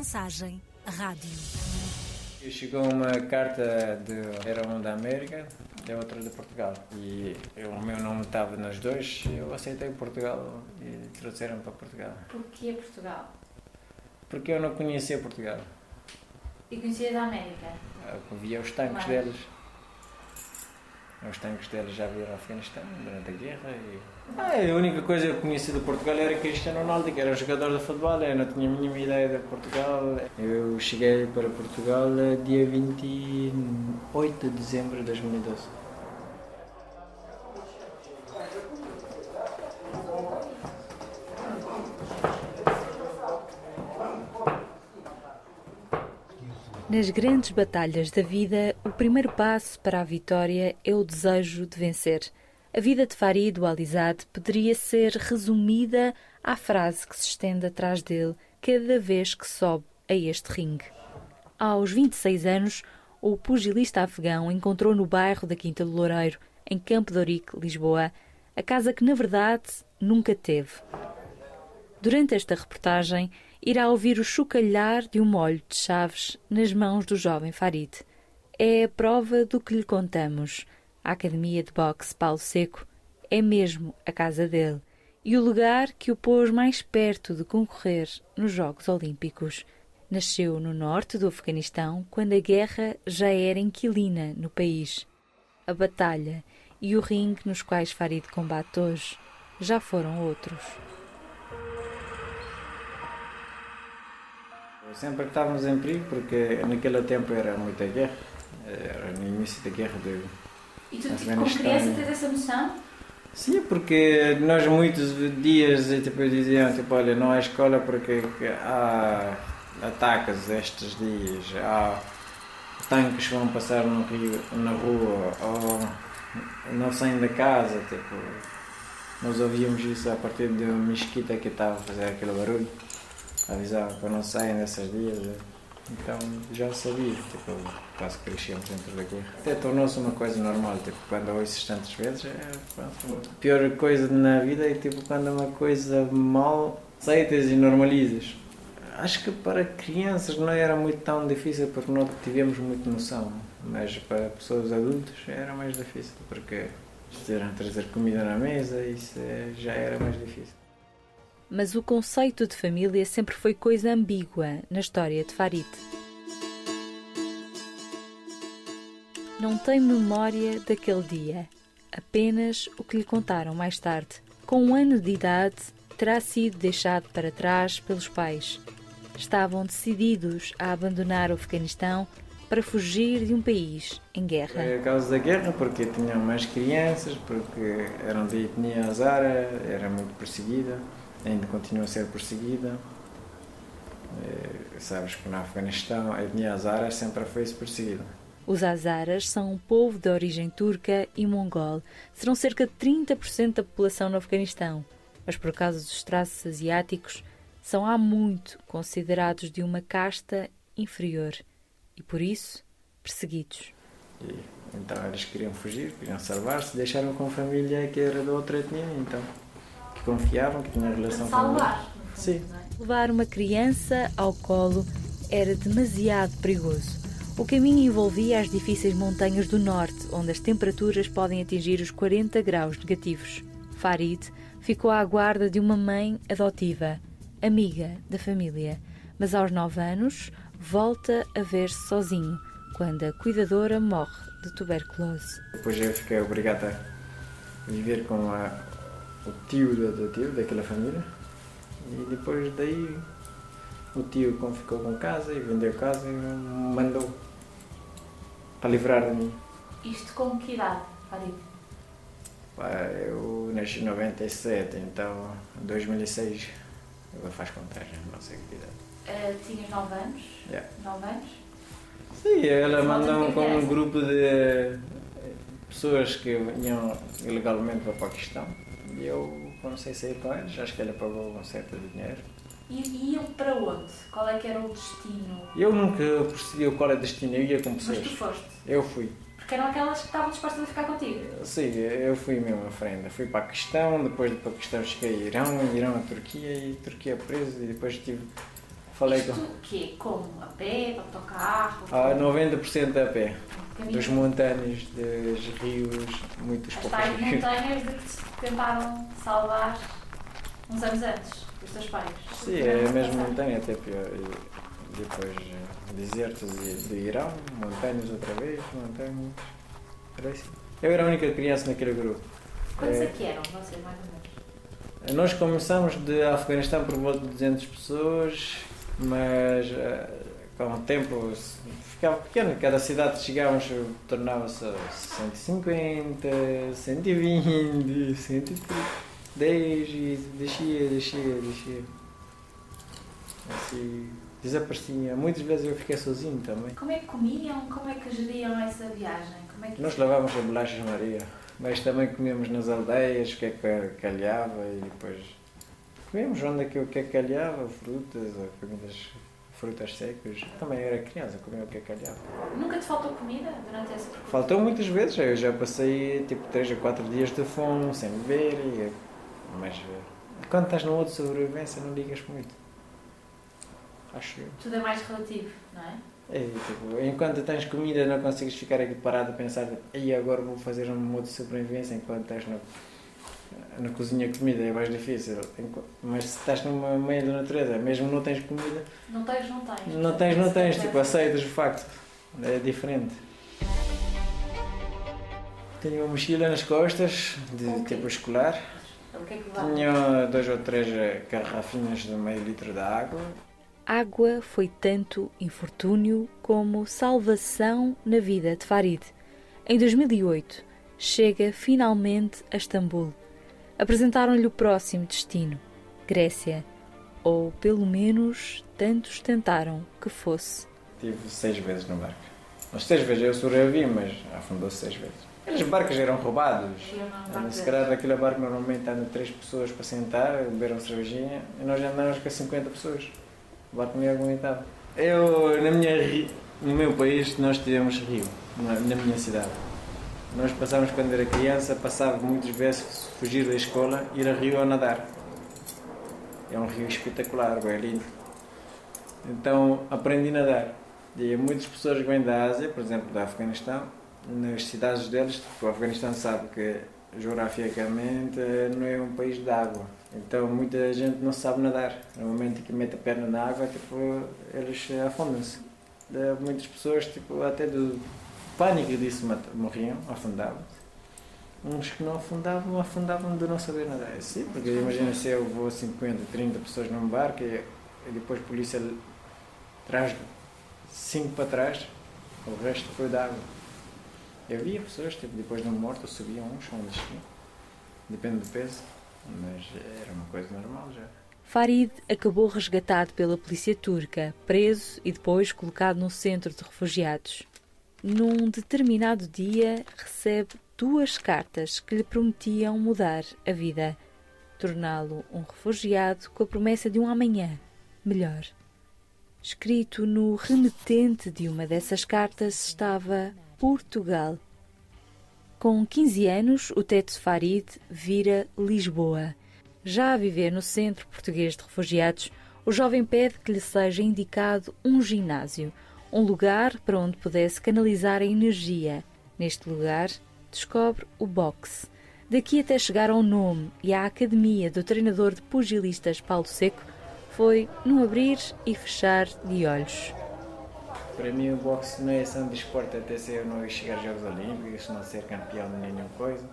Mensagem Rádio. Chegou uma carta de era um da América e outra de Portugal e eu, o meu nome estava nas duas eu aceitei Portugal e trouxeram para Portugal. Porquê Portugal? Porque eu não conhecia Portugal. E conhecia da América? Eu via os tanques Mas- deles. Os tanques deles já vieram ao Afeganistão durante a guerra e... Ah, a única coisa que eu conhecia de Portugal era Cristiano Ronaldo, que era um jogador de futebol, eu não tinha a mínima ideia de Portugal. Eu cheguei para Portugal eh, dia 28 de dezembro de 2012. Nas grandes batalhas da vida, primeiro passo para a vitória é o desejo de vencer. A vida de Farid Alizade poderia ser resumida à frase que se estende atrás dele cada vez que sobe a este ringue. Aos 26 anos, o pugilista afegão encontrou no bairro da Quinta do Loureiro, em Campo de Ourique, Lisboa, a casa que na verdade nunca teve. Durante esta reportagem, irá ouvir o chocalhar de um molho de chaves nas mãos do jovem Farid. É a prova do que lhe contamos. A Academia de Boxe Paulo Seco é mesmo a casa dele e o lugar que o pôs mais perto de concorrer nos Jogos Olímpicos. Nasceu no norte do Afeganistão quando a guerra já era inquilina no país. A batalha e o ringue nos quais Farid combate hoje já foram outros. Sempre que estávamos em perigo, porque naquele tempo era muita guerra, era no início da guerra de E tu, tipo, como Afeganistão. criança, tens essa noção? Sim, porque nós muitos dias tipo, diziam, tipo, olha, não há escola porque que há ataques estes dias, há tanques que vão passar no rio, na rua, ou não saem da casa, tipo, nós ouvíamos isso a partir de uma mesquita que estava a fazer aquele barulho, avisava para não saírem nesses dias. Então já sabia, tipo, quase que crescíamos dentro da guerra. Até tornou-se uma coisa normal, tipo, quando ouço tantas vezes, é, a pior coisa na vida é tipo quando é uma coisa mal aceitas e normalizas. Acho que para crianças não era muito tão difícil porque não tivemos muita noção, mas para pessoas adultas era mais difícil porque ter trazer comida na mesa, isso é- já era mais difícil. Mas o conceito de família sempre foi coisa ambígua na história de Farid. Não tem memória daquele dia, apenas o que lhe contaram mais tarde. Com um ano de idade, terá sido deixado para trás pelos pais. Estavam decididos a abandonar o Afeganistão para fugir de um país em guerra. Foi a causa da guerra, porque tinham mais crianças, porque eram de etnia azara, era muito perseguida, ainda continua a ser perseguida. Eh, sabes que no Afeganistão a etnia azara sempre foi perseguida. Os Hazaras são um povo de origem turca e mongol. Serão cerca de 30% da população no Afeganistão, mas por causa dos traços asiáticos, são há muito considerados de uma casta inferior e, por isso, perseguidos. E, então eles queriam fugir, queriam salvar-se, deixaram com a família que era de outra etnia, então, que confiavam, que tinham relação. Salvar. no fundo, Sim. é? Levar uma criança ao colo era demasiado perigoso. O caminho envolvia as difíceis montanhas do norte, onde as temperaturas podem atingir os 40 graus negativos. Farid ficou à guarda de uma mãe adotiva, amiga da família, mas aos 9 anos volta a ver-se sozinho quando a cuidadora morre de tuberculose. Depois eu fiquei obrigado a viver com a, o tio do, do tio, daquela família. E depois daí o tio como ficou com casa e vendeu casa e me mandou para livrar de mim. Isto com que idade, Farid? Pá, Eu nasci em 97, então em 2006 eu faço contagem, não sei que idade. Eh, tinhas 9 anos? Yeah. 9 anos? Sim, ela mandou com um grupo de eh, pessoas que vinham ilegalmente para o Paquistão e eu comecei a sair com eles, acho que ela pagou um certo dinheiro. E iam para onde? Qual é que era o destino? Eu nunca percebi qual é o destino, eu ia com Mas pessoas. tu foste. Eu fui. Porque eram aquelas que estavam dispostas a ficar contigo. Sim, eu fui mesmo à frente. Fui para Paquistão, depois de Paquistão cheguei a Irão, Irão a Turquia e Turquia preso e depois tive Falei Isto com. o quê? Como? A pé, autocarro? Ah, 90% a pé. caminho? Dos montanhas, dos rios, muitos As poucos rios. montanhas de que se tentaram salvar uns anos antes, os teus pais. Sim, é a mesma montanha, até pior. E depois eh, deserto de, de Irão, montanhas outra vez, montanhas. Era assim. Eu era a única criança naquele grupo. Quantos é É. que eram vocês, mais ou menos? Nós começamos de Afeganistão por volta de 200 pessoas, mas eh, com o tempo ficava pequeno. Cada cidade que chegávamos tornava-se 150, 120, 110 e descia, descia, descia. Assim, desaparecia. Muitas vezes eu fiquei sozinho também. Como é que comiam? Como é que geriam essa viagem? É que Nós levávamos a bolachas Maria, mas também comíamos nas aldeias, o que é que calhava e depois comíamos onde é que o que é que calhava, frutas, ou comidas, frutas secas. Também era criança, comia o que é calhava. Nunca te faltou comida durante esse percurso? Faltou muitas vezes, eu já passei tipo 3 a 4 dias de fome, sem beber, e, mas eh, quando estás no outro sobrevivência não ligas muito. Acho eu. Tudo é mais relativo, não é? É, tipo, enquanto tens comida não consegues ficar aqui parado a pensar e agora vou fazer um modo de sobrevivência enquanto estás na, na cozinha comida é mais difícil. Mas se estás no meio da natureza, mesmo não tens comida, Não tens, não tens. não tens, não tens, tipo, aceitas o facto. É diferente. Tenho uma mochila nas costas, de Ok. tipo escolar. O que é que? Tinha dois ou três eh, garrafinhas de meio litro de água. Água foi tanto infortúnio como salvação na vida de Farid. Em 2008, chega finalmente a Istambul. Apresentaram-lhe o próximo destino, Grécia. Ou, pelo menos, tantos tentaram que fosse. Tive seis vezes no barco. As seis vezes eu sobrevivi, mas afundou-se seis vezes. Aqueles barcos eram roubados. Não Eh, Se calhar daquele barco normalmente andam três pessoas para sentar, beber uma cervejinha, e nós andamos com 50 pessoas. O barco não ia aguentar. Eu, na minha, no meu país, nós tivemos rio, na, na minha cidade. Nós passávamos quando era criança, passava muitas vezes fugir da escola, ir a rio a nadar. É um rio espetacular, bem lindo. Então aprendi a nadar. E muitas pessoas vêm da Ásia, por exemplo, da Afeganistão, nas cidades deles, porque o Afeganistão sabe que geograficamente não é um país de água. Então muita gente não sabe nadar. No momento que mete a perna na água, tipo, eles afundam-se. Muitas pessoas, tipo, até do pânico disso, morriam, afundavam-se. Uns que não afundavam, afundavam de não saber nadar. Sim, porque imagina se eu vou 50, 30 pessoas num barco e, e depois a polícia traz cinco para trás, o resto foi de água. Eu via pessoas, tipo, depois de um morto, subiam uns, um desciam. Depende do peso, mas era uma coisa normal já. Farid acabou resgatado pela polícia turca, preso e depois colocado num centro de refugiados. Num determinado dia, recebe duas cartas que lhe prometiam mudar a vida, torná-lo um refugiado com a promessa de um amanhã melhor. Escrito no remetente de uma dessas cartas estava Portugal. Com 15 anos, o Teto Farid vira Lisboa. Já a viver no Centro Português de Refugiados, o jovem pede que lhe seja indicado um ginásio, um lugar para onde pudesse canalizar a energia. Neste lugar, descobre o boxe. Daqui até chegar ao nome e à academia do treinador de pugilistas Paulo Seco, foi num abrir e fechar de olhos. Para mim o boxe não é só um desporto até ser eu não chegar aos Jogos Olímpicos, não ser campeão de nenhuma coisa.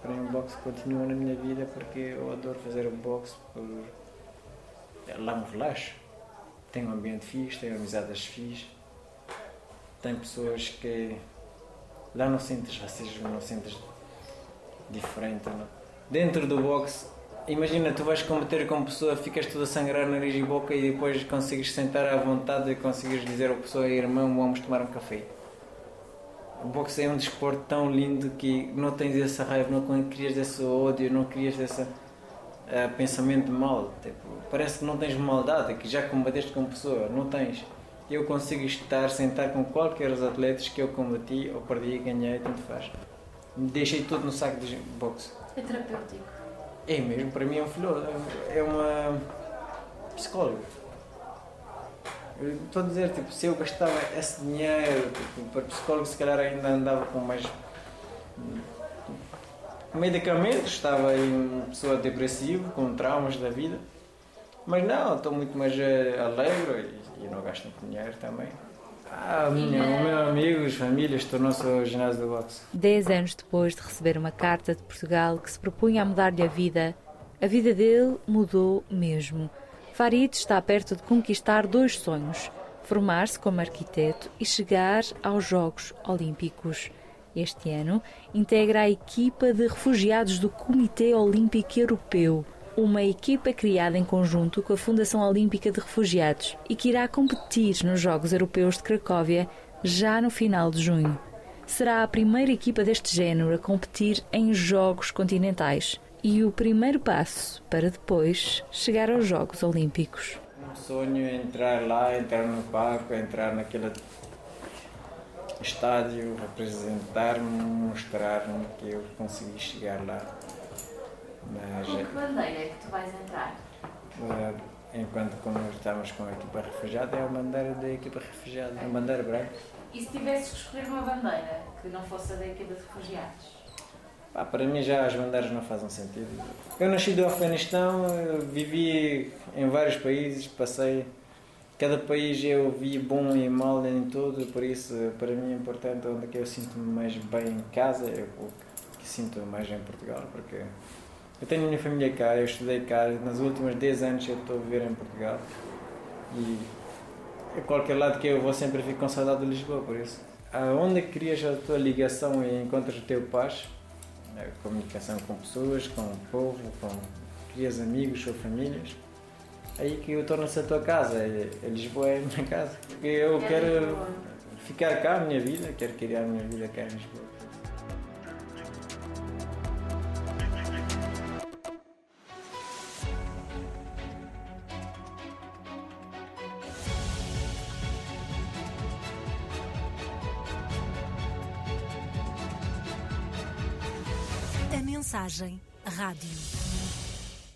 Para mim o boxe continua na minha vida porque eu adoro fazer o boxe por... é Lá me relaxo. Tem um ambiente fixe, tenho amizades fixe. Tem pessoas que lá não sentes racismo, não sentes diferente. Não. Dentro do boxe, imagina, tu vais combater com uma pessoa, ficas toda a sangrar nariz e boca e depois consegues sentar à vontade e consegues dizer à pessoa, irmão, vamos tomar um café. O boxe é um desporto tão lindo que não tens essa raiva, não crias esse ódio, não crias esse eh, pensamento de mal. Tipo, parece que não tens maldade, que já combateste com uma pessoa, não tens. Eu consigo estar, sentar com qualquer dos atletas que eu combati, ou perdi, ganhei, tanto faz. Deixei tudo no saco de boxe. É terapêutico. É mesmo, para mim é um filho, é uma psicóloga. Estou a dizer, tipo, se eu gastava esse dinheiro tipo, para psicólogo, se calhar ainda andava com mais medicamentos, estava uma pessoa depressiva, com traumas da vida. Mas não, estou muito mais eh, alegre e, não gasto muito dinheiro também. Ah, o meu amigos, famílias, tornou-se o ginásio do boxe. Dez anos depois de receber uma carta de Portugal que se propunha a mudar-lhe a vida, a vida dele mudou mesmo. Farid está perto de conquistar dois sonhos: formar-se como arquiteto e chegar aos Jogos Olímpicos. Este ano, integra a equipa de refugiados do Comitê Olímpico Europeu, uma equipa criada em conjunto com a Fundação Olímpica de Refugiados e que irá competir nos Jogos Europeus de Cracóvia já no final de junho. Será a primeira equipa deste género a competir em Jogos Continentais e o primeiro passo para depois chegar aos Jogos Olímpicos. Um sonho é entrar lá, entrar no palco, entrar naquele estádio, representar-me, mostrar-me que eu consegui chegar lá. Mas, Com que bandeira é que tu vais entrar? Uh, enquanto estamos com a equipa refugiada, é a bandeira da equipa refugiada, é a bandeira branca. E se tivesses que escolher uma bandeira que não fosse a da equipa de refugiados? Ah, para mim já as bandeiras não fazem sentido. Eu nasci do Afeganistão, vivi em vários países, passei. Cada país eu vi bom e mal em tudo, por isso para mim é importante onde é que eu sinto-me mais bem em casa, eu que sinto mais em Portugal, porque eu tenho a minha família cá, eu estudei cá, nos últimos 10 anos eu estou a viver em Portugal e a qualquer lado que eu vou sempre fico com saudade de Lisboa, por isso. Onde crias a tua ligação e encontras o teu paz, a comunicação com pessoas, com o povo, com crias amigos ou famílias, aí que eu torno-se a tua casa. A Lisboa é a minha casa. Porque eu é quero ficar cá a minha vida, quero criar a minha vida cá em Lisboa.